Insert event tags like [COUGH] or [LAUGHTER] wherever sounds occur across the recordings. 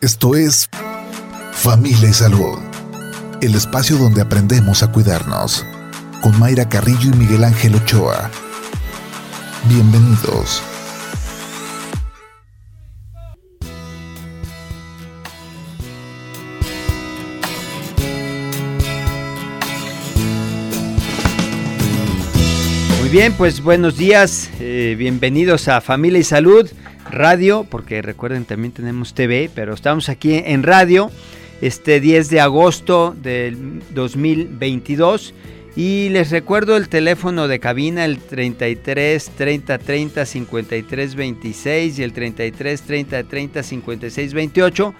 Esto es Familia y Salud, el espacio donde aprendemos a cuidarnos, con Mayra Carrillo y Miguel Ángel Ochoa. Bienvenidos. Muy bien, pues buenos días, eh, bienvenidos a Familia y Salud Radio, porque recuerden también tenemos TV, pero estamos aquí en radio este 10 de agosto del 2022 y les recuerdo el teléfono de cabina el 33 30 30 53 26 y el 33 30 30 56 28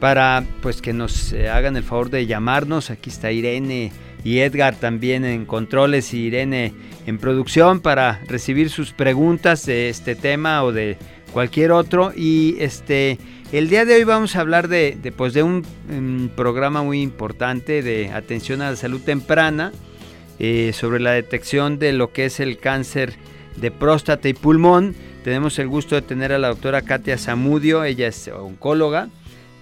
para pues que nos eh, hagan el favor de llamarnos. Aquí está Irene y Edgar también en controles y Irene en producción para recibir sus preguntas de este tema o de cualquier otro y este el día de hoy vamos a hablar de, pues de un, programa muy importante de atención a la salud temprana eh, sobre la detección de lo que es el cáncer de próstata y pulmón. Tenemos el gusto de tener a la doctora Katia Zamudio, ella es oncóloga,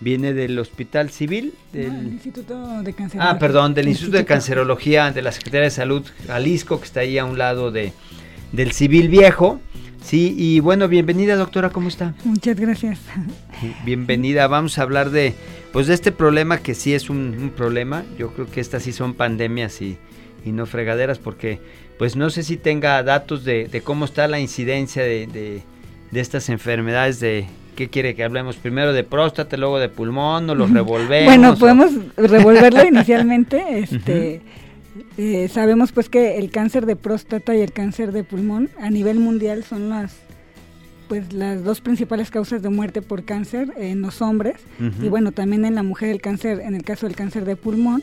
viene del Hospital Civil. Del Instituto de Cancerología. Ah, perdón, del Instituto, de Cancerología de la Secretaría de Salud Jalisco, que está ahí a un lado de, del Civil Viejo. Sí, y bueno, bienvenida doctora, ¿cómo está? Muchas gracias. Bienvenida, vamos a hablar de, pues de este problema que sí es un, problema, yo creo que estas sí son pandemias y, no fregaderas, porque pues no sé si tenga datos de, cómo está la incidencia de, estas enfermedades de ¿Qué quiere que hablemos? Primero de próstata, luego de pulmón, o los [LAUGHS] revolvemos. Bueno, podemos [LAUGHS] revolverlo inicialmente. Este, eh, sabemos pues que el cáncer de próstata y el cáncer de pulmón a nivel mundial son las pues las dos principales causas de muerte por cáncer en los hombres. Y bueno también en la mujer el cáncer en el caso del cáncer de pulmón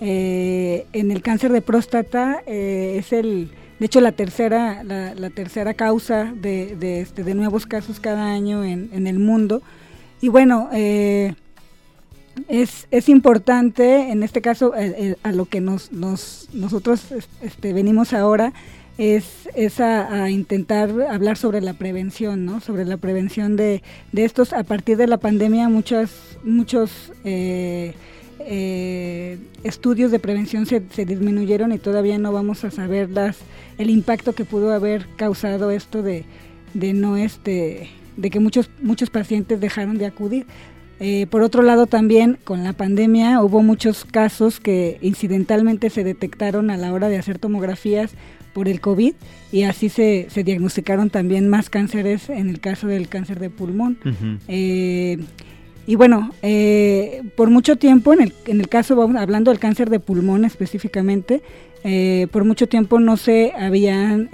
eh, en el cáncer de próstata eh, es el de hecho la tercera la, tercera causa de, de, este, de nuevos casos cada año en, en el mundo. Y bueno eh, es, es importante, en este caso, eh, eh, a lo que nos, nos nosotros este, venimos ahora, es, es a, intentar hablar sobre la prevención, ¿no? Sobre la prevención de, de estos. A partir de la pandemia, muchos, muchos eh, estudios de prevención se, se, disminuyeron y todavía no vamos a saber las, el impacto que pudo haber causado esto de, de no este de que muchos muchos pacientes dejaron de acudir. Eh, por otro lado, también con la pandemia hubo muchos casos que incidentalmente se detectaron a la hora de hacer tomografías por el COVID y así se, se diagnosticaron también más cánceres en el caso del cáncer de pulmón. Eh, y bueno, eh, por mucho tiempo, en el, en el caso, hablando del cáncer de pulmón específicamente, por mucho tiempo no se habían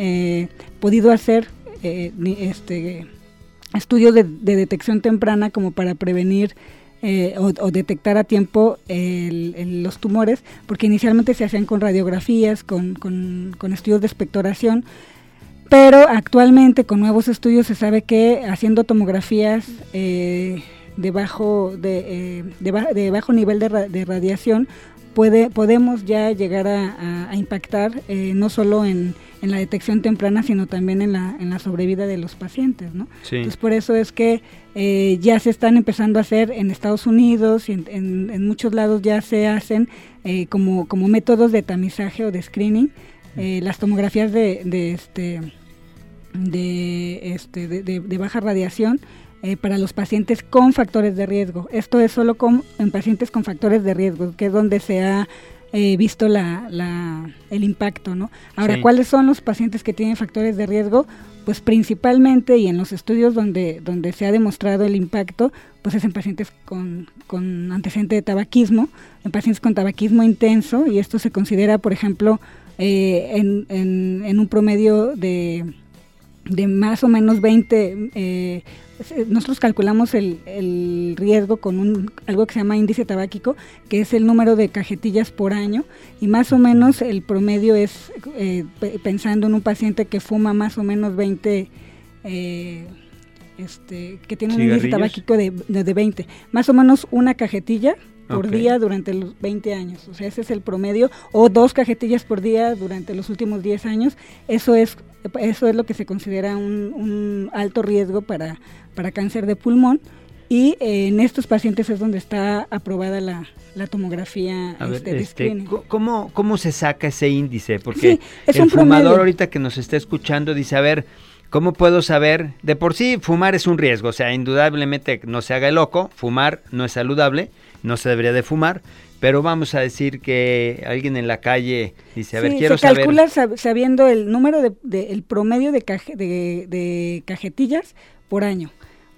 podido hacer este estudios de, detección temprana como para prevenir eh, o, detectar a tiempo los tumores, porque inicialmente se hacían con radiografías, con, con, estudios de expectoración, pero actualmente con nuevos estudios se sabe que haciendo tomografías eh, de, bajo, de, eh, de, bajo nivel de radiación puede, podemos ya llegar a, impactar eh, no solo en, la detección temprana, sino también en la, en la sobrevida de los pacientes. ¿no? Entonces, por eso es que eh, ya se están empezando a hacer en Estados Unidos y en, muchos lados ya se hacen eh, como, como métodos de tamizaje o de screening las tomografías de, de, este, de, este, de baja radiación eh, para los pacientes con factores de riesgo. Esto es solo con, en pacientes con factores de riesgo, que es donde se ha eh, visto la, la, el impacto. ¿no? Ahora, ¿cuáles son los pacientes que tienen factores de riesgo? Pues principalmente y en los estudios donde, donde se ha demostrado el impacto, pues es en pacientes con, con antecedente de tabaquismo, en pacientes con tabaquismo intenso, y esto se considera, por ejemplo, eh, en, en, en, un promedio de, de más o menos 20 eh, nosotros calculamos el, riesgo con un, algo que se llama índice tabáquico, que es el número de cajetillas por año, y más o menos el promedio es, eh, pensando en un paciente que fuma más o menos 20, eh, este, que tiene un índice tabáquico de, de, 20, más o menos una cajetilla por día durante los 20 años. O sea, ese es el promedio. O dos cajetillas por día durante los últimos 10 años. Eso es, eso es lo que se considera un, un alto riesgo para, para cáncer de pulmón. Y eh, en estos pacientes es donde está aprobada la, tomografía a este, este ¿cómo, ¿Cómo se saca ese índice? Porque es el fumador ahorita que nos está escuchando dice, a ver, ¿cómo puedo saber? De por sí, fumar es un riesgo, o sea, indudablemente no se haga el loco, fumar no es saludable, no se debería de fumar, pero vamos a decir que alguien en la calle dice, a ver, quiero se calcula sabiendo el número de, el promedio de, de, cajetillas por año.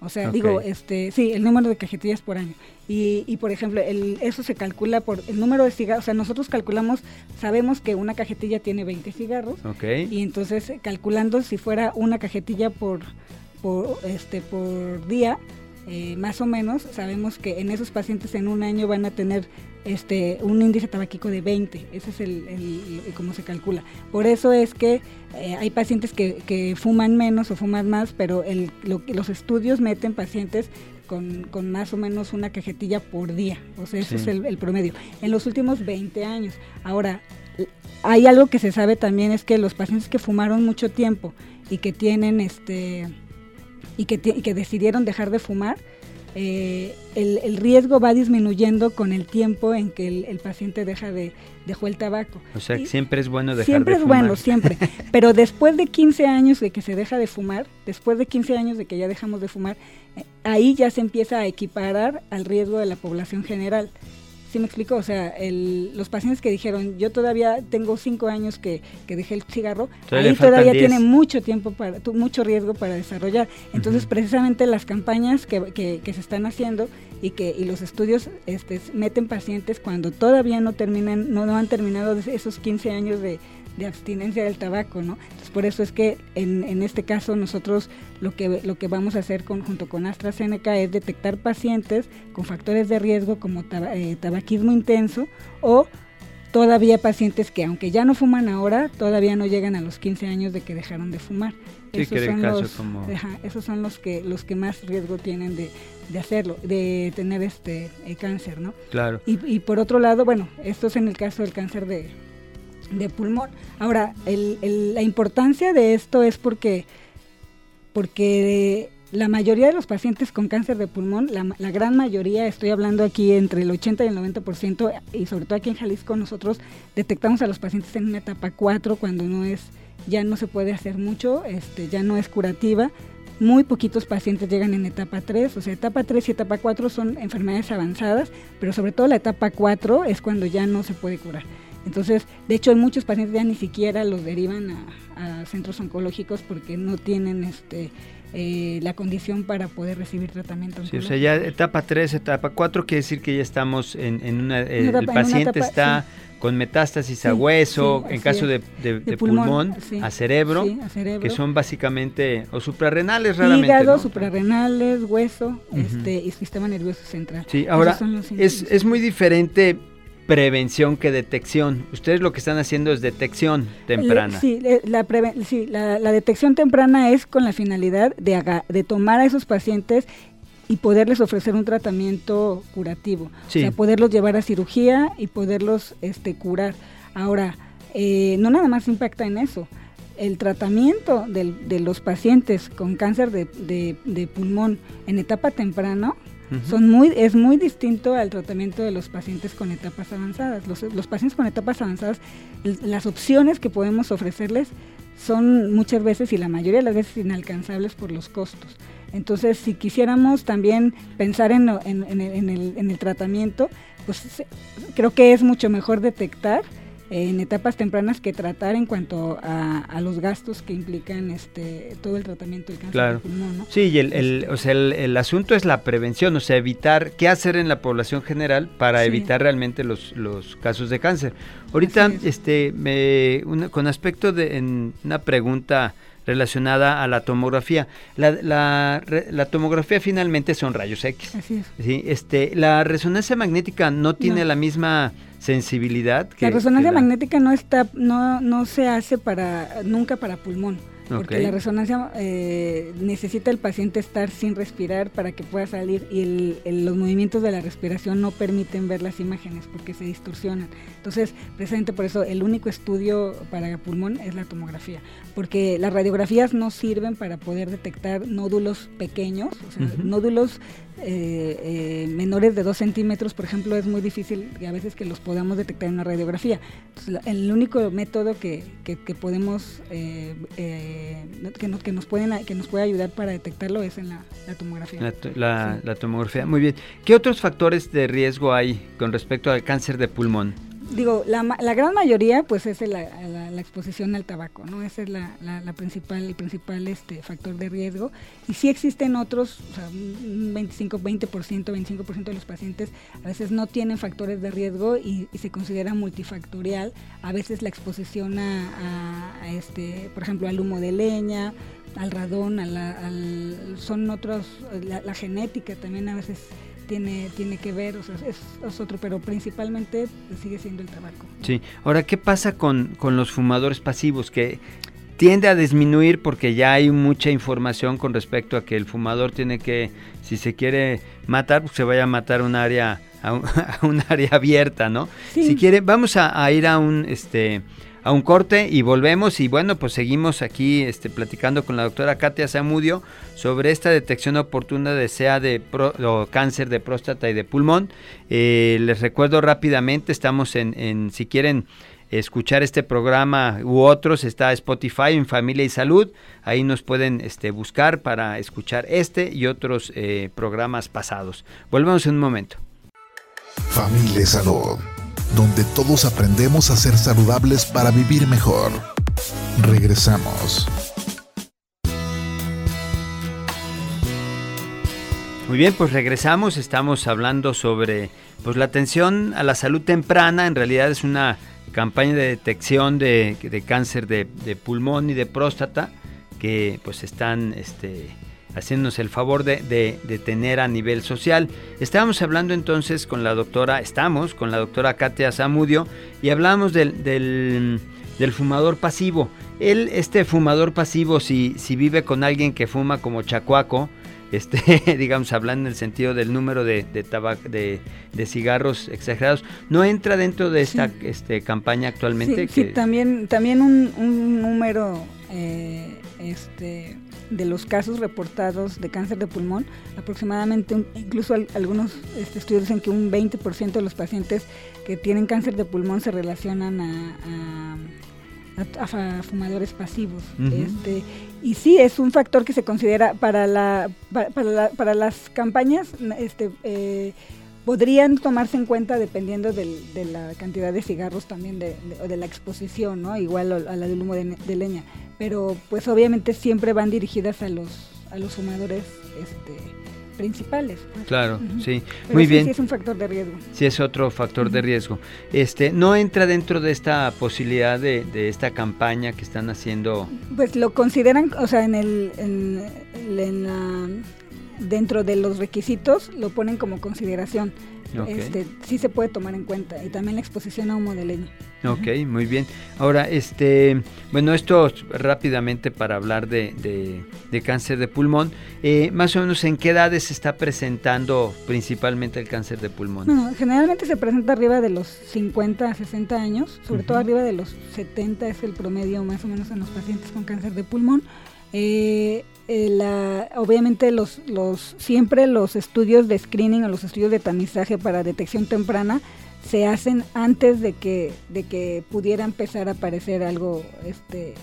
O sea, digo, este, sí, el número de cajetillas por año. Y, y por ejemplo, el, eso se calcula por el número de cigarros. O sea, nosotros calculamos, sabemos que una cajetilla tiene 20 cigarros. Okay. Y entonces, calculando si fuera una cajetilla por, por, este, por día, eh, más o menos, sabemos que en esos pacientes en un año van a tener este, un índice tabáquico de 20, ese es el, el, como se calcula. Por eso es que eh, hay pacientes que, fuman menos o fuman más, pero el, los estudios meten pacientes con, más o menos una cajetilla por día, o sea, ese es el, promedio, en los últimos 20 años. Ahora, hay algo que se sabe también, es que los pacientes que fumaron mucho tiempo y que tienen este y que, y que decidieron dejar de fumar, eh, el, riesgo va disminuyendo con el tiempo en que el, paciente deja de dejó el tabaco. O sea, siempre es bueno dejar siempre de fumar. Siempre es bueno, siempre. Pero después de 15 años de que se deja de fumar, después de 15 años de que ya dejamos de fumar, eh, ahí ya se empieza a equiparar al riesgo de la población general. ¿Sí me explico? O sea, los pacientes que dijeron, yo todavía tengo cinco años que, dejé el cigarro, ahí todavía tiene mucho tiempo, para mucho riesgo para desarrollar. Entonces, precisamente las campañas que, que, se están haciendo y que y los estudios este, meten pacientes cuando todavía no terminan, no, no han terminado esos 15 años de, de abstinencia del tabaco, ¿no? Entonces, por eso es que en, en, este caso nosotros lo que, lo que vamos a hacer junto con AstraZeneca es detectar pacientes con factores de riesgo como eh, tabaquismo intenso o todavía pacientes que aunque ya no fuman ahora, todavía no llegan a los 15 años de que dejaron de fumar. esos, son los, esos son los que los que más riesgo tienen de, de hacerlo, de tener este eh, cáncer, ¿no? Claro. Y, y por otro lado, bueno, esto es en el caso del cáncer de, de pulmón. Ahora, la importancia de esto es porque, porque la mayoría de los pacientes con cáncer de pulmón, la, gran mayoría, estoy hablando aquí entre el 80 y el 90%, y sobre todo aquí en Jalisco nosotros detectamos a los pacientes en una etapa 4 cuando no es, ya no se puede hacer mucho, este, ya no es curativa. Muy poquitos pacientes llegan en etapa 3, o sea, etapa 3 y etapa 4 son enfermedades avanzadas, pero sobre todo la etapa 4 es cuando ya no se puede curar. Entonces, de hecho, muchos pacientes ya ni siquiera los derivan a, centros oncológicos porque no tienen este eh, la condición para poder recibir tratamiento. Sí, o sea, ya etapa 3, etapa 4 quiere decir que ya estamos en, en una... el paciente está con metástasis a hueso, en caso de, pulmón, a, cerebro, que son básicamente, o suprarrenales raramente. Hígado, suprarrenales, hueso este, y sistema nervioso central. Sí, ahora es, es muy diferente prevención que detección. Ustedes lo que están haciendo es detección temprana. Sí, la, sí, la, detección temprana es con la finalidad de, de tomar a esos pacientes y poderles ofrecer un tratamiento curativo. O sea, poderlos llevar a cirugía y poderlos este, curar. Ahora, eh, no nada más impacta en eso. El tratamiento de, los pacientes con cáncer de, de pulmón en etapa temprana son muy, es muy distinto al tratamiento de los pacientes con etapas avanzadas. Los, los pacientes con etapas avanzadas, las opciones que podemos ofrecerles son muchas veces y la mayoría de las veces inalcanzables por los costos. Entonces, si quisiéramos también pensar en, en, el, en el tratamiento, pues creo que es mucho mejor detectar en etapas tempranas que tratar en cuanto a, los gastos que implican este todo el tratamiento del cáncer de pulmón. ¿no? Sí, y el, el, o sea, el, asunto es la prevención, o sea, evitar qué hacer en la población general para evitar realmente los, los casos de cáncer. Ahorita, este, me, con aspecto de en una pregunta relacionada a la tomografía. La, la, la, tomografía finalmente son rayos X. Así es. ¿sí? Este, la resonancia magnética no tiene la misma sensibilidad. Que, la resonancia magnética no está, no, no se hace para nunca para pulmón. Porque la resonancia eh, necesita el paciente estar sin respirar para que pueda salir y los movimientos de la respiración no permiten ver las imágenes porque se distorsionan. Entonces, precisamente por eso el único estudio para pulmón es la tomografía, porque las radiografías no sirven para poder detectar nódulos pequeños, o sea, nódulos eh, eh, menores de 2 centímetros, por ejemplo, es muy difícil a veces que los podamos detectar en una radiografía. Entonces, el único método que, que, podemos, eh, que, nos, que, nos pueden, que nos puede ayudar para detectarlo es en la, tomografía. La, la tomografía, muy bien. ¿Qué otros factores de riesgo hay con respecto al cáncer de pulmón? Digo, la, la, gran mayoría pues es la, la, exposición al tabaco, ¿no? Ese es la, la, principal, el principal este, factor de riesgo. Y sí existen otros, o sea, un 25, 20%, 25% de los pacientes a veces no tienen factores de riesgo y, se considera multifactorial. A veces la exposición a, a, este, por ejemplo, al humo de leña, al radón, a al, son otros, la genética también a veces tiene, tiene que ver, o sea, es, otro, pero principalmente sigue siendo el tabaco. Sí, ahora, ¿qué pasa con, con los fumadores pasivos? Que tiende a disminuir porque ya hay mucha información con respecto a que el fumador tiene que, si se quiere matar, pues se vaya a matar un área, a un, [LAUGHS] área abierta, ¿no? Si quiere, vamos a, a ir a un, este, a un corte y volvemos y bueno, pues seguimos aquí este, platicando con la doctora Katia Zamudio sobre esta detección oportuna de SEA de cáncer de próstata y de pulmón. Eh, les recuerdo rápidamente, estamos en, en, si quieren escuchar este programa u otros, está Spotify en Familia y Salud, ahí nos pueden este, buscar para escuchar este y otros eh, programas pasados. Volvemos en un momento. Familia y Salud donde todos aprendemos a ser saludables para vivir mejor. Regresamos. Muy bien, pues regresamos, estamos hablando sobre pues la atención a la salud temprana, en realidad es una campaña de detección de, cáncer de, de, pulmón y de próstata que pues están este, haciéndonos el favor de, tener a nivel social. Estábamos hablando entonces con la doctora, estamos con la doctora Katia Zamudio y hablamos del, del, fumador pasivo. Él, este fumador pasivo, si, si vive con alguien que fuma como chacuaco, este, [LAUGHS] digamos, hablando en el sentido del número de, de, de, cigarros exagerados, no entra dentro de esta este, campaña actualmente. Sí, también, también un, un número eh, este, de los casos reportados de cáncer de pulmón, aproximadamente, incluso algunos este, estudios dicen que un 20% de los pacientes que tienen cáncer de pulmón se relacionan a, a, fumadores pasivos. este, y sí, es un factor que se considera para, la, para, para, las campañas. Este, eh, podrían tomarse en cuenta dependiendo de la cantidad de cigarros también de, de, la exposición, ¿no? Igual a la del humo de, leña. Pero pues obviamente siempre van dirigidas a los, a los fumadores este, principales. Pues. Claro, sí. Muy bien. Sí es un factor de riesgo. Sí es otro factor de riesgo. Este, ¿No entra dentro de esta posibilidad de, de, esta campaña que están haciendo? Pues lo consideran, o sea, en, el, en, en la dentro de los requisitos lo ponen como consideración. Este, sí se puede tomar en cuenta y también la exposición a humo de leña. Ok, muy bien. Ahora, este, bueno, esto rápidamente para hablar de, cáncer de pulmón. Eh, más o menos, ¿en qué edades se está presentando principalmente el cáncer de pulmón? generalmente se presenta arriba de los 50 a 60 años, sobre todo arriba de los 70 es el promedio más o menos en los pacientes con cáncer de pulmón. Eh, eh, la, obviamente los, los, siempre los estudios de screening o los estudios de tamizaje para detección temprana se hacen antes de que, de que pudiera empezar a aparecer algo, este,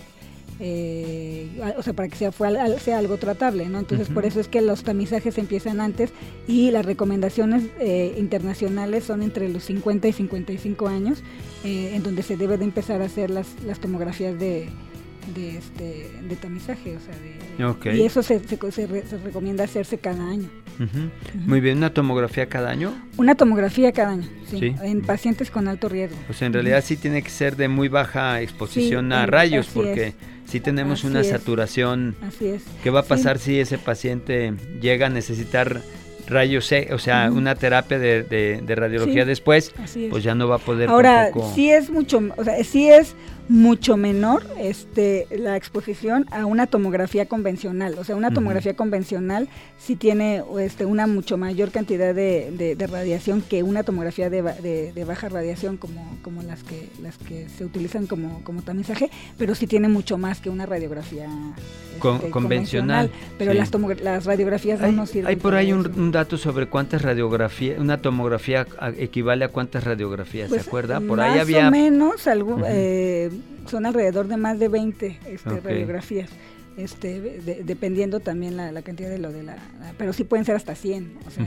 eh, o sea, para que sea, sea algo tratable, ¿no? Entonces, por eso es que los tamizajes empiezan antes y las recomendaciones eh, internacionales son entre los 50 y 55 años, en donde se debe de empezar a hacer las, las tomografías de, de, este, de tamizaje, o sea, de, y eso se, se, recomienda hacerse cada año. Muy bien, ¿una tomografía cada año? Una tomografía cada año, sí, en pacientes con alto riesgo. Sea, en realidad sí tiene que ser de muy baja exposición a rayos, porque si tenemos una saturación. Así es. ¿Qué va a pasar si ese paciente llega a necesitar rayos, o sea, una terapia de, de, radiología después, pues ya no va a poder Ahora, sí es mucho, o sea, sí es mucho menor este, la exposición a una tomografía convencional. O sea, una tomografía convencional sí tiene este, una mucho mayor cantidad de, radiación que una tomografía de, baja radiación como, como las, que, las que se utilizan como, como tamizaje, pero sí tiene mucho más que una radiografía este, convencional. Pero las, las radiografías hay, no sirven. Hay por ahí un, dato sobre cuántas radiografías, una tomografía equivale a cuántas radiografías, ¿se pues, acuerda? Por ahí había... Más o menos, algo, eh, son alrededor de más de 20 este, radiografías. Este, dependiendo también la, cantidad de lo de la, pero sí pueden ser hasta 100, o sea,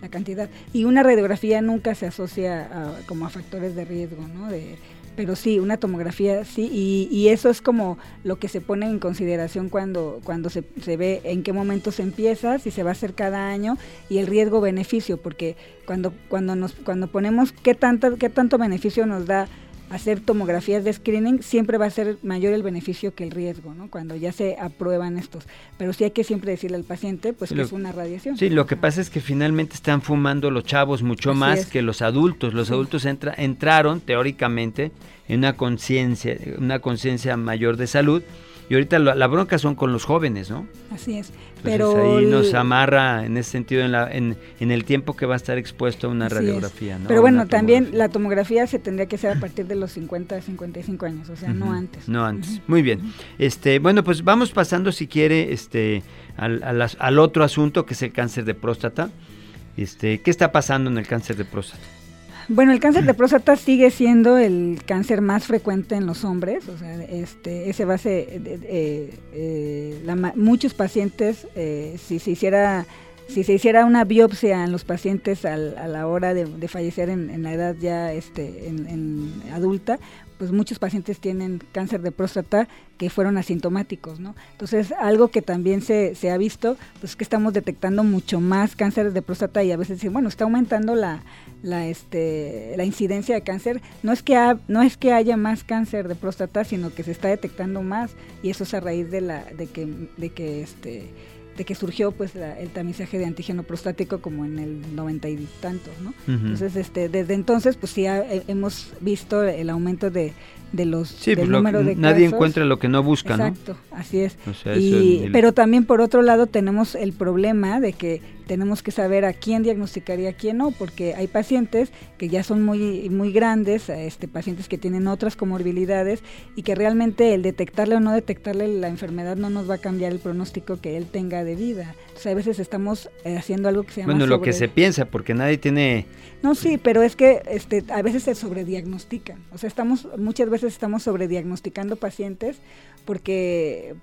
la cantidad. Y una radiografía nunca se asocia como a factores de riesgo, ¿no? De, pero sí, una tomografía sí, y, eso es como lo que se pone en consideración cuando, cuando se, se, ve en qué momento se empieza, si se va a hacer cada año, y el riesgo-beneficio, porque cuando, cuando, nos, cuando ponemos qué, tanta, qué tanto beneficio nos da hacer tomografías de screening, siempre va a ser mayor el beneficio que el riesgo, ¿no? Cuando ya se aprueban estos. Pero sí hay que siempre decirle al paciente, pues que es una radiación. Sí, lo que pasa es que finalmente están fumando los chavos mucho más que los adultos. Los adultos entra, entraron teóricamente en una conciencia, una conciencia mayor de salud y ahorita la, bronca son con los jóvenes, ¿no? Así es. pero ahí nos amarra en ese sentido en, la, en, en, el tiempo que va a estar expuesto a una radiografía, ¿no? Pero bueno, también la tomografía se tendría que hacer a partir de los 50 a 55 años, o sea, no antes. No antes. Muy bien. Este, bueno, pues vamos pasando si quiere este al, al, al otro asunto que es el cáncer de próstata. Este, ¿qué está pasando en el cáncer de próstata? Bueno, el cáncer de próstata sigue siendo el cáncer más frecuente en los hombres, o sea, este, ese base, eh, eh, muchos pacientes, eh, si se hiciera si se hiciera una biopsia en los pacientes a la hora de, fallecer en, la edad ya este, en, adulta, pues muchos pacientes tienen cáncer de próstata que fueron asintomáticos, ¿no? Entonces, algo que también se, se ha visto, pues que estamos detectando mucho más cáncer de próstata y a veces dicen, bueno, está aumentando la, la, este, la incidencia de cáncer, no es, que no es que haya más cáncer de próstata, sino que se está detectando más y eso es a raíz de, la, de que, de que este, de que surgió pues el tamizaje de antígeno prostático como en el noventa y tantos, ¿no? Entonces, este, desde entonces, pues sí hemos visto el aumento de, de los sí, pues número de nadie encuentra lo que no busca, Exacto, así es. y, Pero también por otro lado tenemos el problema de que tenemos que saber a quién diagnosticar y a quién no, porque hay pacientes que ya son muy muy grandes, este pacientes que tienen otras comorbilidades y que realmente el detectarle o no detectarle la enfermedad no nos va a cambiar el pronóstico que él tenga de vida. Entonces a veces estamos eh, haciendo algo que se llama Bueno, lo que se piensa porque nadie tiene No, sí, pero es que este a veces se sobrediagnostican. O sea, estamos muchas veces estamos sobrediagnosticando pacientes porque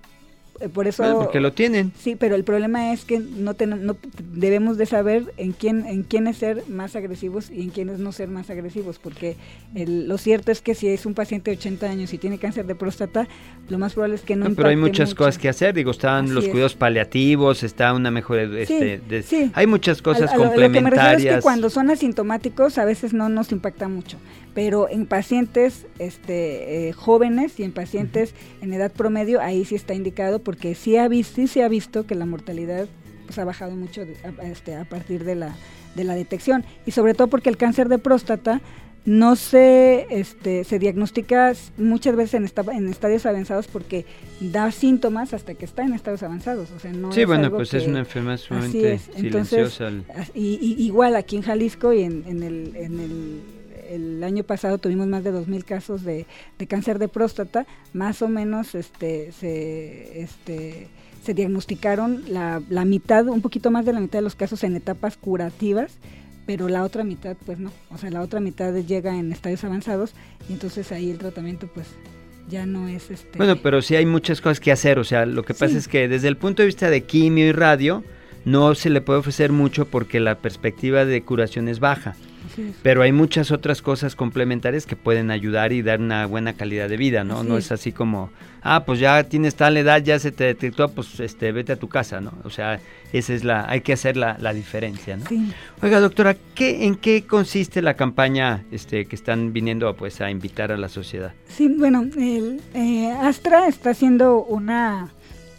por eso porque lo tienen. Sí pero el problema es que no, no debemos de saber en quién en quiénes ser más agresivos y en quiénes no ser más agresivos porque lo cierto es que si es un paciente de 80 años y tiene cáncer de próstata lo más probable es que no, no pero hay muchas cosas que hacer digo están los cuidados paliativos está una mejor este, sí, hay muchas cosas complementarias lo que me refiero es que cuando son asintomáticos a veces no nos impacta mucho pero en pacientes este, eh, jóvenes y en pacientes en edad promedio, ahí sí está indicado porque sí, ha visto, se ha visto que la mortalidad pues, ha bajado mucho este, a partir de la, de la detección y sobre todo porque el cáncer de próstata no se, este, se diagnostica muchas veces en, en estadios avanzados porque da síntomas hasta que está en estadios avanzados. O sea, no sí, bueno, pues es una enfermedad sumamente silenciosa. y, igual aquí en Jalisco y en, en, el, en el el año pasado tuvimos más de 2.000 casos de, cáncer de próstata, más o menos este, se, este, se diagnosticaron la, la mitad, un poquito más de la mitad de los casos en etapas curativas, pero la otra mitad pues no, o sea, la otra mitad llega en estadios avanzados y entonces ahí el tratamiento pues ya no es este... Bueno, pero sí hay muchas cosas que hacer, o sea, lo que pasa es que desde el punto de vista de quimio y radio, no se le puede ofrecer mucho porque la perspectiva de curación es baja. Pero hay muchas otras cosas complementarias que pueden ayudar y dar una buena calidad de vida, ¿no? no es. así como, ah, pues ya tienes tal edad, ya se te detectó, pues este, vete a tu casa, ¿no? O sea, esa es la, hay que hacer la, diferencia, ¿no? Oiga, doctora, ¿qué, ¿en qué consiste la campaña este, que están viniendo pues a invitar a la sociedad? Sí, bueno, el, eh, Astra está haciendo una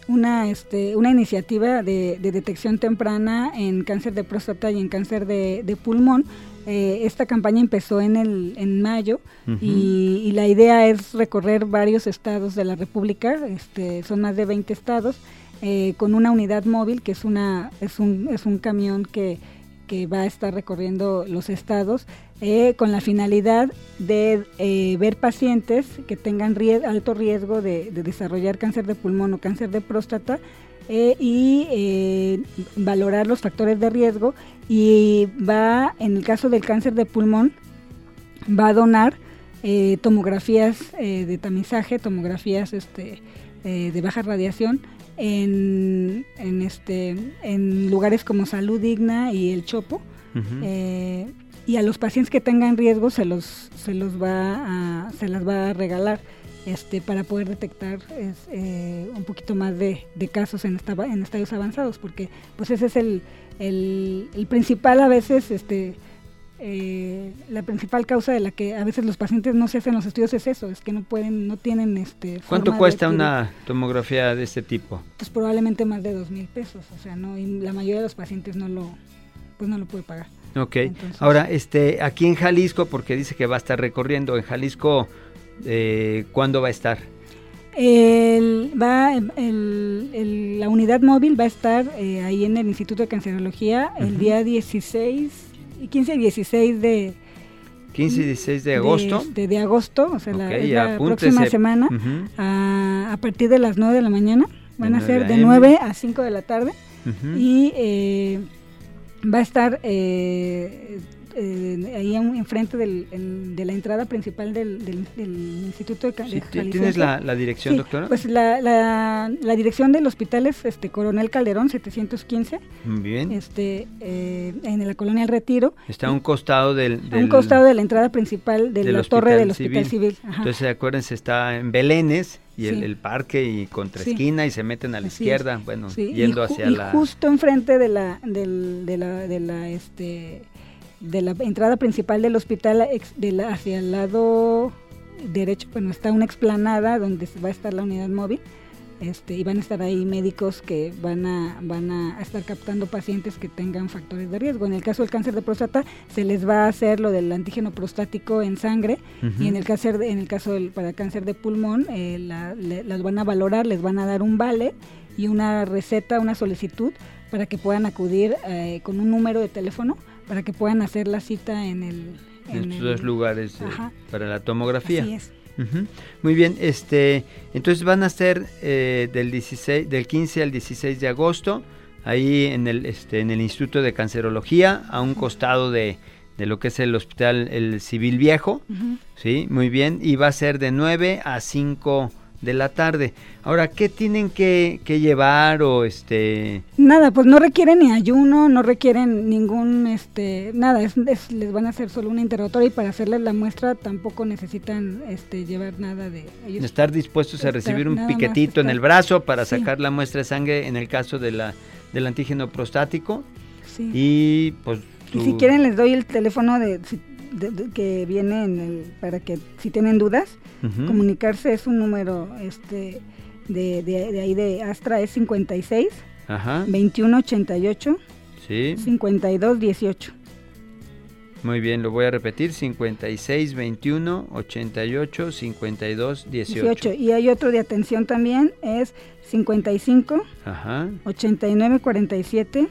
una, este, una iniciativa de, detección temprana en cáncer de próstata y en cáncer de, pulmón. Eh, esta campaña empezó en, el, en mayo y, la idea es recorrer varios estados de la República, este, son más de 20 estados, eh, con una unidad móvil que es, una, es, un, es un camión que, que va a estar recorriendo los estados eh, con la finalidad de eh, ver pacientes que tengan alto riesgo de, desarrollar cáncer de pulmón o cáncer de próstata eh, y valorar los factores de riesgo y va, en el caso del cáncer de pulmón, va a donar tomografías de tamizaje, tomografías este, de baja radiación en, en, este, en lugares como Salud Digna y El Chopo. Y a los pacientes que tengan riesgo se los se los va a, se las va a regalar este para poder detectar eh, un poquito más de, casos en en estadios avanzados porque pues ese es el, el, principal a veces este eh, la principal causa de la que a veces los pacientes no se hacen los estudios es eso, es que no pueden, no tienen este. ¿Cuánto cuesta una tomografía de este tipo? Pues probablemente más de dos mil pesos, o sea, no, y la mayoría de los pacientes no lo, pues no lo puede pagar. Ok. Ahora, este, aquí en Jalisco, porque dice que va a estar recorriendo, en Jalisco, eh, ¿cuándo va a estar? va, la unidad móvil va a estar eh, ahí en el Instituto de Cancerología el día 16, 15 y 16 de... 15 y 16 de agosto. De, agosto, o sea, la, próxima semana, a, partir de las 9 de la mañana. Van a ser de 9 a 5 de la tarde. Y eh, va a estar eh, eh, ahí enfrente del, de la entrada principal del, Instituto de, sí, ¿Tienes la, dirección, doctora? Pues la, la, dirección del hospital es este, Coronel Calderón 715. Bien. Este, eh, en la colonia El Retiro. Está a un costado del, a un costado de la entrada principal de la torre del Hospital Civil. Entonces, acuérdense, está en Belénes y el, parque y contra esquina y se meten a la izquierda, bueno, yendo hacia la... justo enfrente de la, del, de la, de la, este de la entrada principal del hospital de hacia el lado derecho, bueno, está una explanada donde va a estar la unidad móvil. Este, y van a estar ahí médicos que van a, van a estar captando pacientes que tengan factores de riesgo. En el caso del cáncer de próstata se les va a hacer lo del antígeno prostático en sangre y en el, cáncer, en el caso del, para cáncer de pulmón eh, las van a valorar, les van a dar un vale y una receta, una solicitud para que puedan acudir eh, con un número de teléfono para que puedan hacer la cita en el... En, estos dos lugares eh, para la tomografía. Así es. Muy bien, este, entonces van a ser eh, del 16, del 15 al 16 de agosto, ahí en el, este, en el Instituto de Cancerología, a un costado de, de lo que es el Hospital el Civil Viejo, sí, muy bien, y va a ser de 9 a 5 de la tarde. Ahora, ¿qué tienen que, llevar o este? Nada, pues no requieren ni ayuno, no requieren ningún, este, nada, es, les van a hacer solo una interrogatoria y para hacerles la muestra tampoco necesitan, este, llevar nada de ellos. Estar dispuestos a recibir un piquetito en el brazo para sacar la muestra de sangre en el caso de la, del antígeno prostático. Sí. Y pues... Y si quieren les doy el teléfono de, que viene en el, para que si tienen dudas, comunicarse es un número este de, de, ahí de Astra es 56 Ajá. 2188 sí. 5218. Muy bien, lo voy a repetir, 56 21 88 52 18. Y hay otro de atención también, es 55 Ajá. 89 47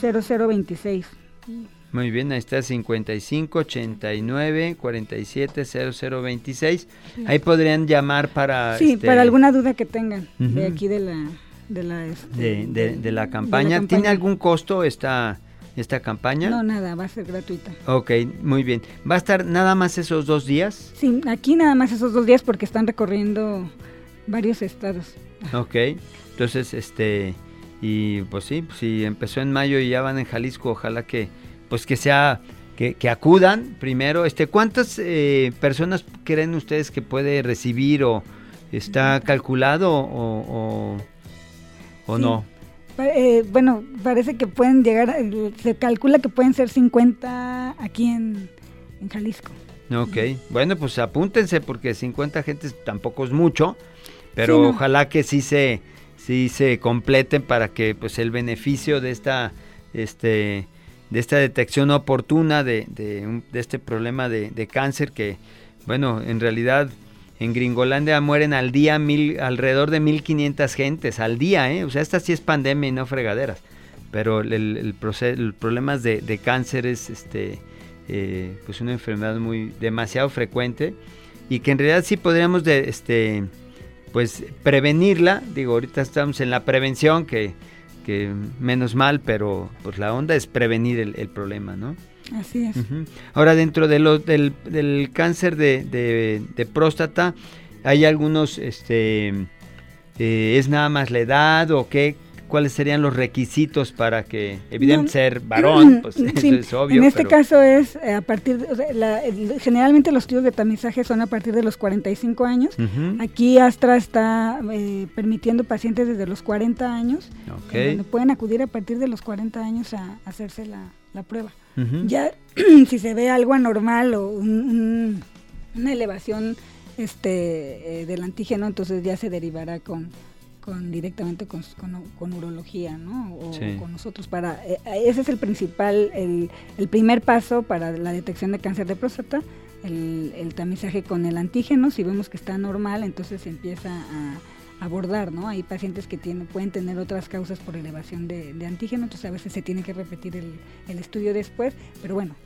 0026. Muy bien, ahí está 55 89 47 0026. Ahí podrían llamar para Sí, este, para alguna duda que tengan de aquí de la de la, este, de, la campaña. ¿Tiene algún costo esta esta campaña? No, nada, va a ser gratuita. Ok, muy bien. ¿Va a estar nada más esos dos días? Sí, aquí nada más esos dos días porque están recorriendo varios estados. Ok, entonces, este, y pues sí, si empezó en mayo y ya van en Jalisco, ojalá que pues que sea que, acudan primero. Este, ¿cuántas eh, personas creen ustedes que puede recibir o está calculado o, o, no? Eh, bueno, parece que pueden llegar, se calcula que pueden ser 50 aquí en, en Jalisco. Ok, bueno, pues apúntense porque 50 gentes tampoco es mucho. pero ojalá que sí se, sí se completen para que pues el beneficio de esta, este, de esta detección oportuna de, de, este problema de, de, cáncer que, bueno, en realidad en Gringolandia mueren al día mil, alrededor de 1.500 gentes al día, ¿eh? O sea, esta sí es pandemia y no fregaderas. Pero el, problema de, de, cáncer es este, eh, pues una enfermedad muy demasiado frecuente y que en realidad sí podríamos de, este, pues prevenirla. Digo, ahorita estamos en la prevención, que, que menos mal, pero pues la onda es prevenir el, el problema, ¿no? Así es. Ahora, dentro de lo, del, del cáncer de, de, de, próstata, ¿hay algunos, este, eh, es nada más la edad o qué? ¿Cuáles serían los requisitos para que, evidentemente, ser varón? [CLEARS THROAT] Pues eso es obvio. En este caso es eh, a partir, de, o sea, la, generalmente los estudios de tamizaje son a partir de los 45 años. Uh -huh. Aquí Astra está eh, permitiendo pacientes desde los 40 años, okay. donde pueden acudir a partir de los 40 años a, a hacerse la, la prueba. Uh -huh. Ya [CLEARS THROAT] si se ve algo anormal o un, un, una elevación este eh, del antígeno, entonces ya se derivará con, con directamente con, con, con, urología, ¿no? O sí. con nosotros para eh, ese es el principal, el, el, primer paso para la detección de cáncer de próstata, el, el, tamizaje con el antígeno. Si vemos que está normal, entonces se empieza a abordar, ¿no? Hay pacientes que tienen, pueden tener otras causas por elevación de, de, antígeno, entonces a veces se tiene que repetir el, el estudio después, pero bueno,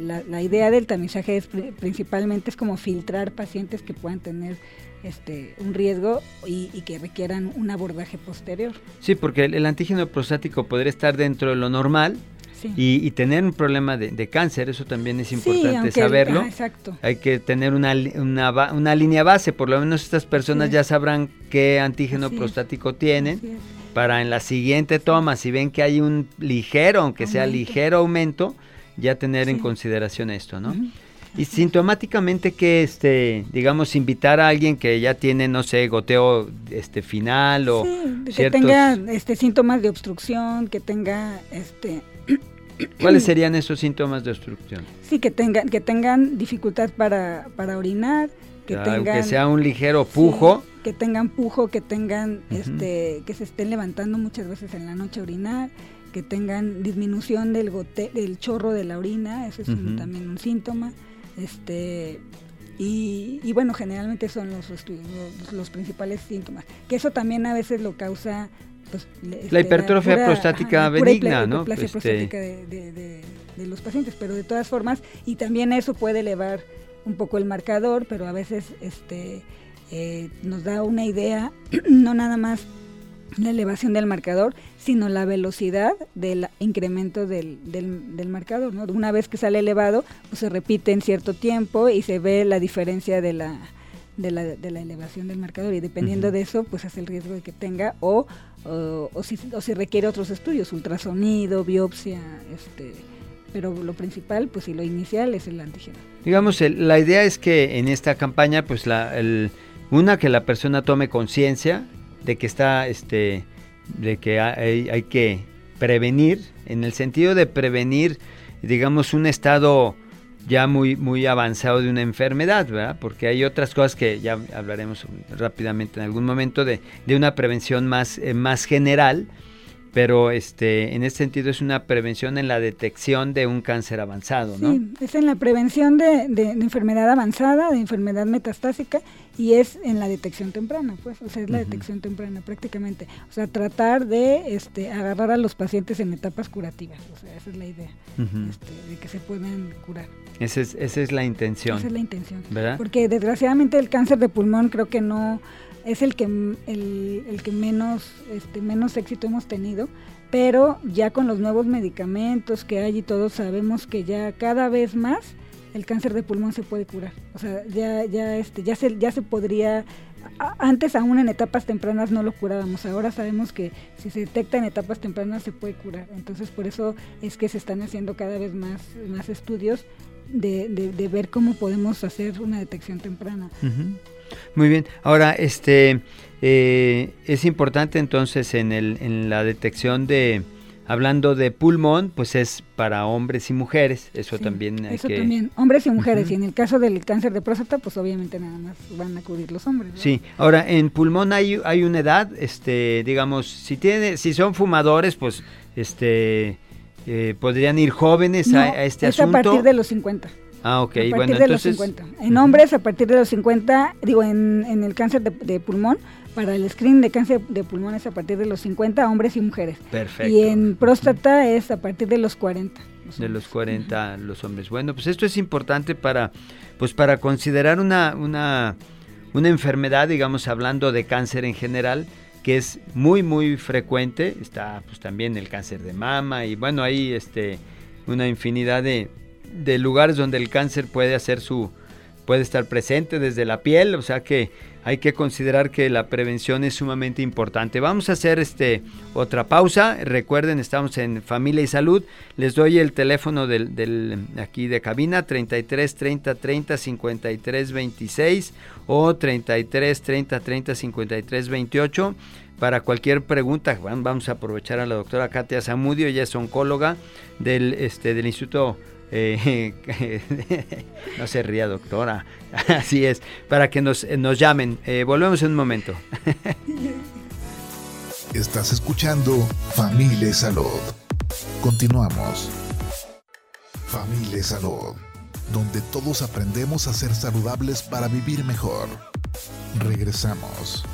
la, la, idea del tamizaje es principalmente es como filtrar pacientes que puedan tener este, un riesgo y, y, que requieran un abordaje posterior. Sí, porque el, el antígeno prostático podría estar dentro de lo normal, Sí. Y, y, tener un problema de, de, cáncer, eso también es importante sí, saberlo. Ah, exacto. Hay que tener una, una, una, línea base, por lo menos estas personas sí. ya sabrán qué antígeno prostático tienen. Para en la siguiente toma, si ven que hay un ligero, aunque aumento. sea ligero aumento, ya tener en consideración esto, ¿no? Uh -huh. Y sintomáticamente que, este, digamos, invitar a alguien que ya tiene, no sé, goteo este, final o sí, ciertos... que tenga este, síntomas de obstrucción, que tenga, este, [CLEARS THROAT] ¿Cuáles serían esos síntomas de obstrucción? Sí, que tengan, que tengan dificultad para, para orinar, que tengan... Que sea un ligero pujo. Sí, que tengan pujo, que tengan, uh -huh. este, que se estén levantando muchas veces en la noche a orinar, que tengan disminución del, gote, del chorro de la orina, ese es uh -huh. un, también un síntoma. Este, y, y, bueno, generalmente son los, los, los, principales síntomas. Que eso también a veces lo causa pues, este, la hipertrofia la pura, prostática ajá, benigna, ¿no? La este... prostática de, de, de, de, los pacientes, pero de todas formas, y también eso puede elevar un poco el marcador, pero a veces este, eh, nos da una idea, [CLEARS THROAT] no nada más la elevación del marcador, sino la velocidad del incremento del, del, del, marcador. ¿no? Una vez que sale elevado, pues se repite en cierto tiempo y se ve la diferencia de la, de la, de la elevación del marcador y dependiendo uh -huh. de eso, pues es el riesgo de que tenga o, o, o, si, o si requiere otros estudios, ultrasonido, biopsia, este, pero lo principal, pues y lo inicial es el antígeno. Digamos, el, la idea es que en esta campaña, pues la, el, una, que la persona tome conciencia de que está, este, de que hay, hay, que prevenir, en el sentido de prevenir, digamos, un estado ya muy, muy avanzado de una enfermedad, ¿verdad? Porque hay otras cosas que ya hablaremos rápidamente en algún momento de, de una prevención más, eh, más general, pero este en ese sentido es una prevención en la detección de un cáncer avanzado, ¿no? Sí, es en la prevención de, de, de, enfermedad avanzada, de enfermedad metastásica y es en la detección temprana, pues, o sea, es la uh -huh. detección temprana prácticamente, o sea, tratar de este agarrar a los pacientes en etapas curativas, o sea, esa es la idea, uh -huh. este, de que se puedan curar. Esa es, esa es la intención. Esa es la intención. ¿verdad? Porque desgraciadamente el cáncer de pulmón creo que no es el que el, el que menos este menos éxito hemos tenido pero ya con los nuevos medicamentos que hay y todos sabemos que ya cada vez más el cáncer de pulmón se puede curar. O sea ya ya este ya se ya se podría antes aún en etapas tempranas no lo curábamos ahora sabemos que si se detecta en etapas tempranas se puede curar. Entonces por eso es que se están haciendo cada vez más más estudios de, de, ver cómo podemos hacer una detección temprana. Muy bien. Ahora, este eh, es importante entonces en, el, en la detección de hablando de pulmón, pues es para hombres y mujeres, eso también hay eso también, hombres y mujeres, y en el caso del cáncer de próstata, pues obviamente nada más van a acudir los hombres. Sí, ahora en pulmón hay, hay una edad, este, digamos, si tiene, si son fumadores, pues este eh, podrían ir jóvenes a, este es asunto. a partir de los 50. Ah, ok. A de los 50. En hombres, a partir de los 50, digo, en, en el cáncer de, pulmón, para el screen de cáncer de pulmón es a partir de los 50, hombres y mujeres. Perfecto. Y en próstata es a partir de los 40. de los 40 los hombres. Bueno, pues esto es importante para, pues para considerar una, una, una enfermedad, digamos, hablando de cáncer en general, que es muy muy frecuente, está pues también el cáncer de mama y bueno, hay este una infinidad de, de lugares donde el cáncer puede hacer su puede estar presente desde la piel, o sea que hay que considerar que la prevención es sumamente importante. Vamos a hacer este otra pausa. Recuerden, estamos en Familia y Salud. Les doy el teléfono del, del aquí de cabina 33 30 30 53 26 o 33 30 30 53 28 para cualquier pregunta, vamos a aprovechar a la doctora Katia Zamudio, ella es oncóloga del, este, del Instituto eh, [LAUGHS] no se ría, doctora. [LAUGHS] Así es, para que nos, nos llamen. Eh, volvemos en un momento. [LAUGHS] Estás escuchando Familia Salud. Continuamos. Familia Salud, donde todos aprendemos a ser saludables para vivir mejor. Regresamos.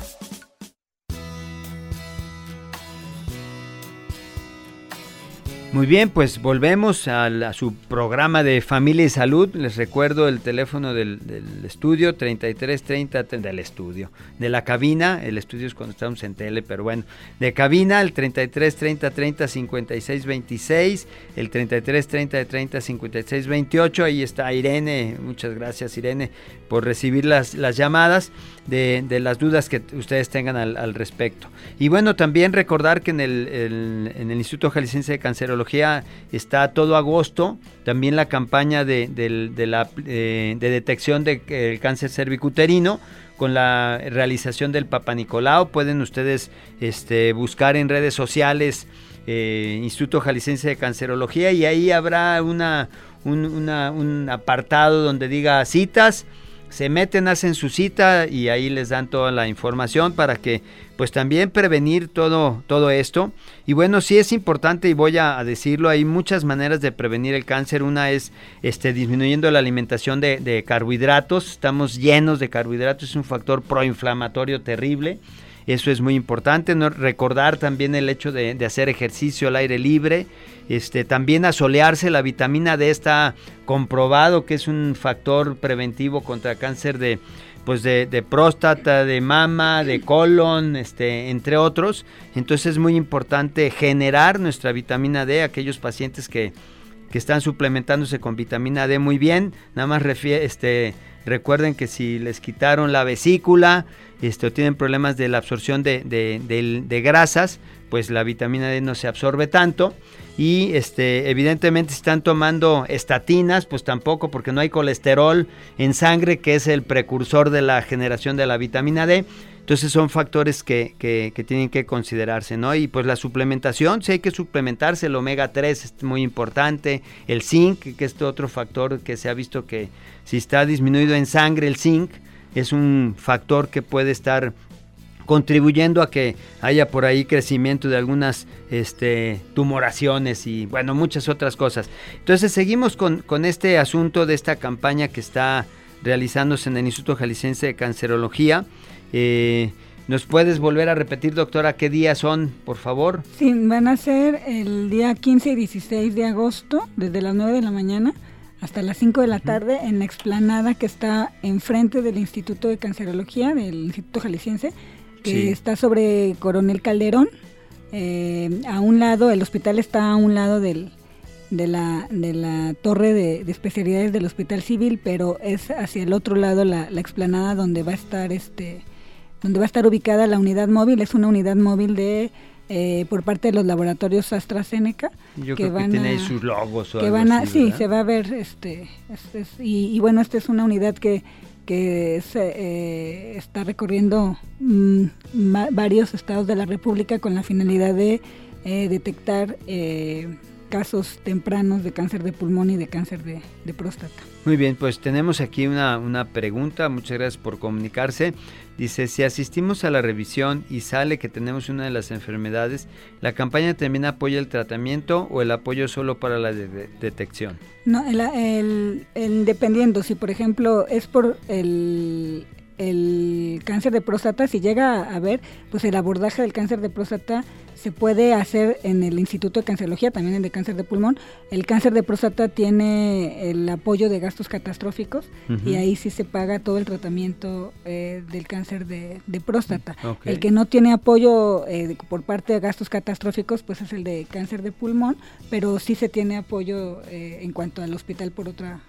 Muy bien, pues volvemos a, su programa de Familia y Salud. Les recuerdo el teléfono del, estudio, 3330 del estudio. De la cabina, el estudio es cuando estamos en tele, pero bueno, de cabina el 3330 30 56 26, el 3330 30 56 28. Ahí está Irene, muchas gracias Irene por recibir las, las llamadas de, las dudas que ustedes tengan al, respecto. Y bueno, también recordar que en el, en el Instituto Jalisciense de Cancerología, está todo agosto, también la campaña de, la, eh, de detección del de, cáncer cervicuterino con la realización del Papa Nicolau. Pueden ustedes este, buscar en redes sociales eh, Instituto Jalisciense de Cancerología y ahí habrá una, un apartado donde diga citas se meten, hacen su cita y ahí les dan toda la información para que pues también prevenir todo, todo esto. Y bueno, sí es importante y voy a, decirlo, hay muchas maneras de prevenir el cáncer. Una es este, disminuyendo la alimentación de, carbohidratos. Estamos llenos de carbohidratos, es un factor proinflamatorio terrible. Eso es muy importante. ¿no? Recordar también el hecho de, de hacer ejercicio al aire libre. Este, también asolearse, la vitamina D está comprobado que es un factor preventivo contra cáncer de, pues de, próstata, de mama, de colon, este, entre otros. Entonces es muy importante generar nuestra vitamina D, aquellos pacientes que, que están suplementándose con vitamina D muy bien, nada más este, recuerden que si les quitaron la vesícula, este, o tienen problemas de la absorción de, de grasas, pues la vitamina D no se absorbe tanto y este evidentemente si están tomando estatinas, pues tampoco porque no hay colesterol en sangre que es el precursor de la generación de la vitamina D. Entonces son factores que, que, tienen que considerarse, ¿no? Y pues la suplementación, sí hay que suplementarse, el omega 3 es muy importante, el zinc, que es otro factor que se ha visto que si está disminuido en sangre el zinc, es un factor que puede estar contribuyendo a que haya por ahí crecimiento de algunas este, tumoraciones y bueno, muchas otras cosas. Entonces seguimos con, con este asunto de esta campaña que está realizándose en el Instituto Jalisciense de Cancerología. Eh, ¿Nos puedes volver a repetir, doctora, qué días son, por favor? Sí, van a ser el día 15 y 16 de agosto, desde las 9 de la mañana hasta las 5 de la tarde, en la explanada que está enfrente del Instituto de Cancerología, del Instituto Jalisciense, que está sobre Coronel Calderón. Eh, a un lado, el hospital está a un lado del, de, la, de la torre de, especialidades del Hospital Civil, pero es hacia el otro lado la, la, explanada donde va a estar este donde va a estar ubicada la unidad móvil. Es una unidad móvil de eh, por parte de los laboratorios AstraZeneca Yo que creo van que tiene ahí sus logos que van a, sí se va a ver este, y, y, bueno esta es una unidad que que se, eh, está recorriendo mm, varios estados de la República con la finalidad de eh, detectar eh, casos tempranos de cáncer de pulmón y de cáncer de, de próstata. Muy bien, pues tenemos aquí una, una, pregunta, muchas gracias por comunicarse. Dice, si asistimos a la revisión y sale que tenemos una de las enfermedades, ¿la campaña también apoya el tratamiento o el apoyo solo para la de de detección? No, el, el, el, dependiendo, si por ejemplo es por el, el cáncer de próstata, si llega a haber, pues el abordaje del cáncer de próstata se puede hacer en el Instituto de Cancerología, también en el cáncer de pulmón. El cáncer de próstata tiene el apoyo de gastos catastróficos uh -huh. y ahí sí se paga todo el tratamiento eh, del cáncer de, de próstata. Okay. El que no tiene apoyo eh, por parte de gastos catastróficos, pues es el de cáncer de pulmón, pero sí se tiene apoyo eh, en cuanto al hospital por otra,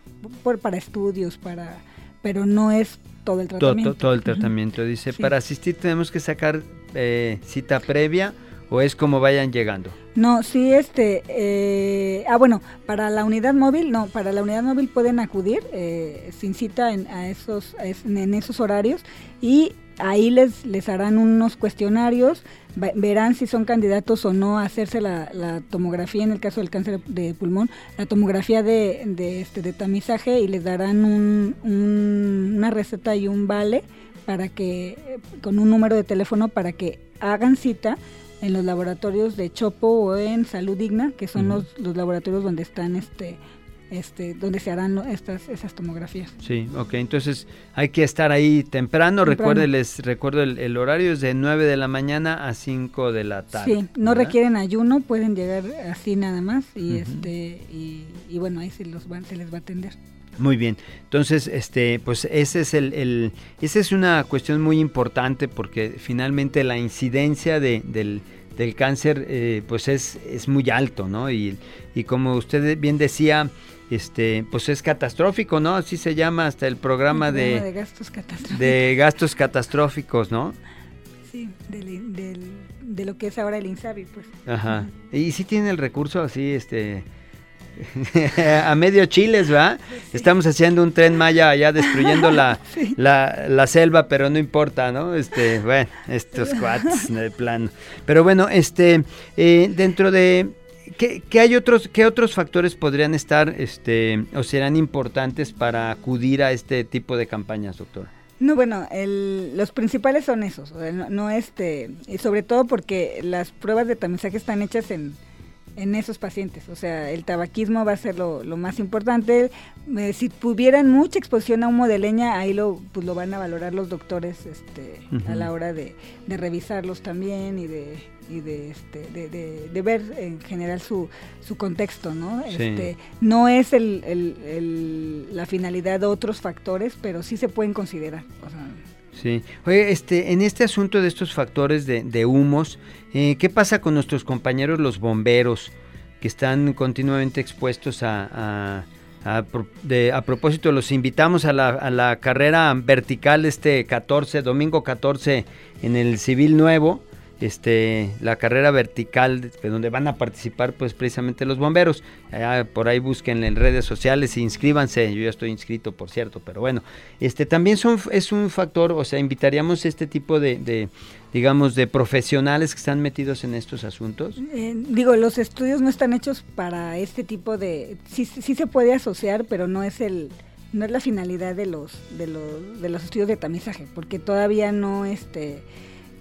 por, para estudios, para pero no es todo el tratamiento. Todo, todo el tratamiento. Dice, sí. para asistir tenemos que sacar eh, cita previa o es como vayan llegando. No, sí, este, eh, ah, bueno, para la unidad móvil, no, para la unidad móvil pueden acudir eh, sin cita en, a esos, en esos horarios y ahí les, les harán unos cuestionarios, verán si son candidatos o no a hacerse la, la, tomografía en el caso del cáncer de pulmón, la tomografía de, de, este, de tamizaje y les darán un, un, una receta y un vale para que, con un número de teléfono para que hagan cita en los laboratorios de Chopo o en Salud Digna, que son uh -huh. los, los laboratorios donde están este este, donde se harán estas, esas tomografías. Sí, ok, entonces hay que estar ahí temprano, temprano. recuerde, les recuerdo el, el, horario es de 9 de la mañana a 5 de la tarde. Sí, no ¿verdad? requieren ayuno, pueden llegar así nada más y, uh -huh. este, y, y, bueno, ahí se, los van, se les va a atender. Muy bien, entonces, este, pues ese es el, el esa es una cuestión muy importante porque finalmente la incidencia de, del, del cáncer, eh, pues es, es muy alto, ¿no? Y, y como usted bien decía, este, pues es catastrófico, ¿no? Así se llama hasta el programa, el programa de, de, gastos catastróficos. de gastos catastróficos, ¿no? Sí, del, del, de lo que es ahora el INSABI, pues. Ajá. Y sí tiene el recurso así, este, [LAUGHS] a medio chiles, ¿va? Sí. Estamos haciendo un tren Maya allá destruyendo la, [LAUGHS] sí. la, la, selva, pero no importa, ¿no? Este, bueno, estos cuates de plano. Pero bueno, este, eh, dentro de ¿Qué, ¿Qué, hay otros, qué otros factores podrían estar este, o serán importantes para acudir a este tipo de campañas, doctor? No, bueno, el, los principales son esos, no, no, este, y sobre todo porque las pruebas de tamizaje están hechas en, en esos pacientes. O sea, el tabaquismo va a ser lo, lo más importante. Eh, si tuvieran mucha exposición a humo de leña, ahí lo, pues lo van a valorar los doctores este, uh -huh. a la hora de, de, revisarlos también y de y de, este, de, de, de, ver en general su, su contexto, ¿no? Sí. Este, no es el, el, el, la finalidad de otros factores, pero sí se pueden considerar. O sea, Sí. Oye, este, en este asunto de estos factores de, de humos, eh, ¿qué pasa con nuestros compañeros los bomberos que están continuamente expuestos a, a, a, propósito, los invitamos a la, a la, carrera vertical este 14, domingo 14 en el Civil Nuevo, este, la carrera vertical donde van a participar pues precisamente los bomberos. Por ahí busquen en redes sociales e inscríbanse. Yo ya estoy inscrito, por cierto, pero bueno, este también son, es un factor, o sea, invitaríamos este tipo de digamos, de profesionales que están metidos en estos asuntos? Eh, digo, los estudios no están hechos para este tipo de... Sí, sí se puede asociar, pero no es el no es la finalidad de los de los de los estudios de tamizaje, porque todavía no este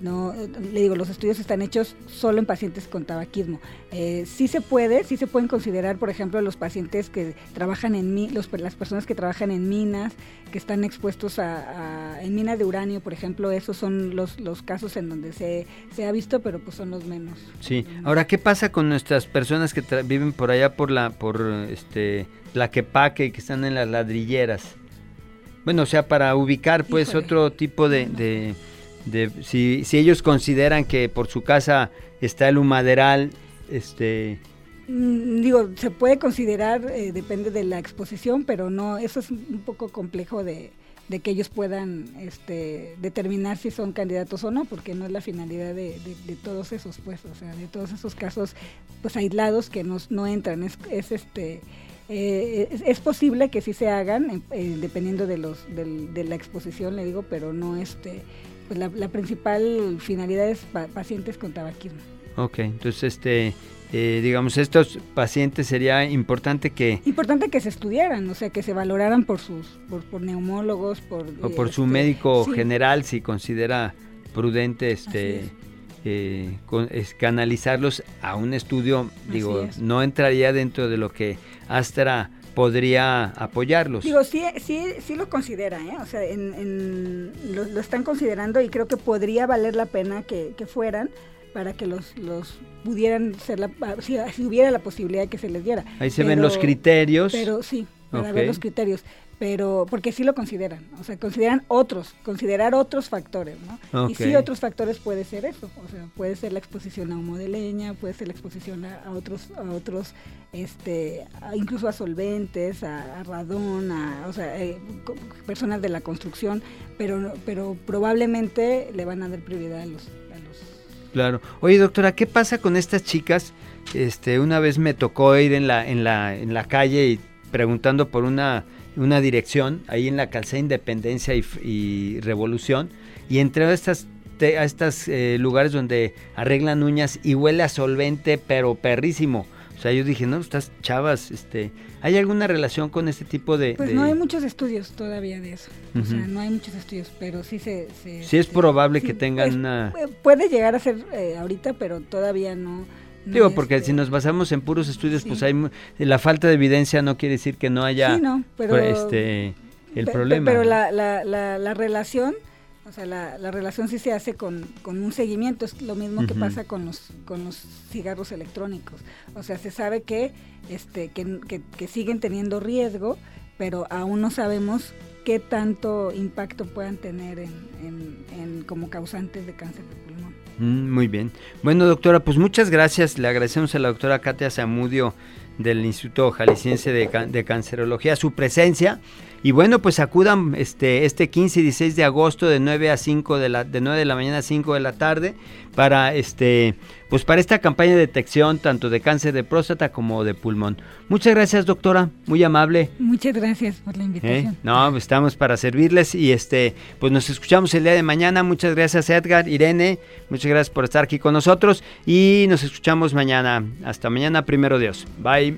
no le digo los estudios están hechos solo en pacientes con tabaquismo. Eh, sí se puede sí se pueden considerar por ejemplo los pacientes que trabajan en los, las personas que trabajan en minas que están expuestos a, a en minas de uranio por ejemplo esos son los, los casos en donde se, se ha visto pero pues son los menos. Sí. Ahora qué pasa con nuestras personas que viven por allá por la por este la quepaque que están en las ladrilleras bueno o sea para ubicar pues Híjole. otro tipo de, de de si, si ellos consideran que por su casa está el humaderal, este mm, digo, se puede considerar, eh, depende de la exposición, pero no, eso es un poco complejo de, de que ellos puedan este, determinar si son candidatos o no, porque no es la finalidad de, de, todos esos, pues, o sea, de todos esos casos, pues, aislados que nos, no entran, es, es este, eh, es, es, posible que sí se hagan, eh, dependiendo de los, de, de la exposición, le digo, pero no este, pues la, la principal finalidad es pa pacientes con tabaquismo. Ok, entonces este eh, digamos, estos pacientes sería importante que... Importante que se estudiaran, o sea, que se valoraran por sus por, neumólogos, por... O por su este, médico general, si considera prudente este eh, canalizarlos a un estudio, digo, no entraría dentro de lo que Astra podría apoyarlos. Digo, sí, sí, sí lo considera, ¿eh? o sea, en, lo, están considerando y creo que podría valer la pena que, que fueran para que los, los pudieran ser la, si, hubiera la posibilidad de que se les diera. Ahí se ven los criterios. Pero sí, para ver los criterios pero porque sí lo consideran, o sea, consideran otros, considerar otros factores, ¿no? Y sí otros factores puede ser eso, o sea, puede ser la exposición a humo de leña, puede ser la exposición a, otros, a otros, este, incluso a solventes, a, radón, a, o sea, eh, personas de la construcción, pero, pero probablemente le van a dar prioridad a los, Claro. Oye, doctora, ¿qué pasa con estas chicas? Este, una vez me tocó ir en la, en la, en la calle y preguntando por una, una dirección ahí en la calzada Independencia y, Revolución y entré a estas a estos eh, lugares donde arreglan uñas y huele a solvente, pero perrísimo. O sea, yo dije, no, estas chavas, este, ¿hay alguna relación con este tipo de...? Pues no hay muchos estudios todavía de eso. O sea, no hay muchos estudios, pero sí se... sí es probable que tengan pues, una... Puede llegar a ser eh, ahorita, pero todavía no... Digo, porque si nos basamos en puros estudios, pues hay la falta de evidencia no quiere decir que no haya sí, no, pero, este, el problema. Pero la, la, la relación o sea, la, la, relación sí se hace con, con, un seguimiento, es lo mismo que pasa con los, con los cigarros electrónicos. O sea, se sabe que, este, que, que, siguen teniendo riesgo, pero aún no sabemos qué tanto impacto puedan tener en, como causantes de cáncer de pulmón. Mm, muy bien. Bueno, doctora, pues muchas gracias. Le agradecemos a la doctora Katia Zamudio del Instituto Jalisciense de, de Cancerología su presencia. Y bueno, pues acudan este, este 15 y 16 de agosto de 9 a 5 de la, de 9 de la mañana a 5 de la tarde para este pues para esta campaña de detección tanto de cáncer de próstata como de pulmón. Muchas gracias, doctora, muy amable. Muchas gracias por la invitación. ¿Eh? No, estamos para servirles y este pues nos escuchamos el día de mañana. Muchas gracias, Edgar, Irene, muchas gracias por estar aquí con nosotros y nos escuchamos mañana. Hasta mañana, primero Dios. Bye.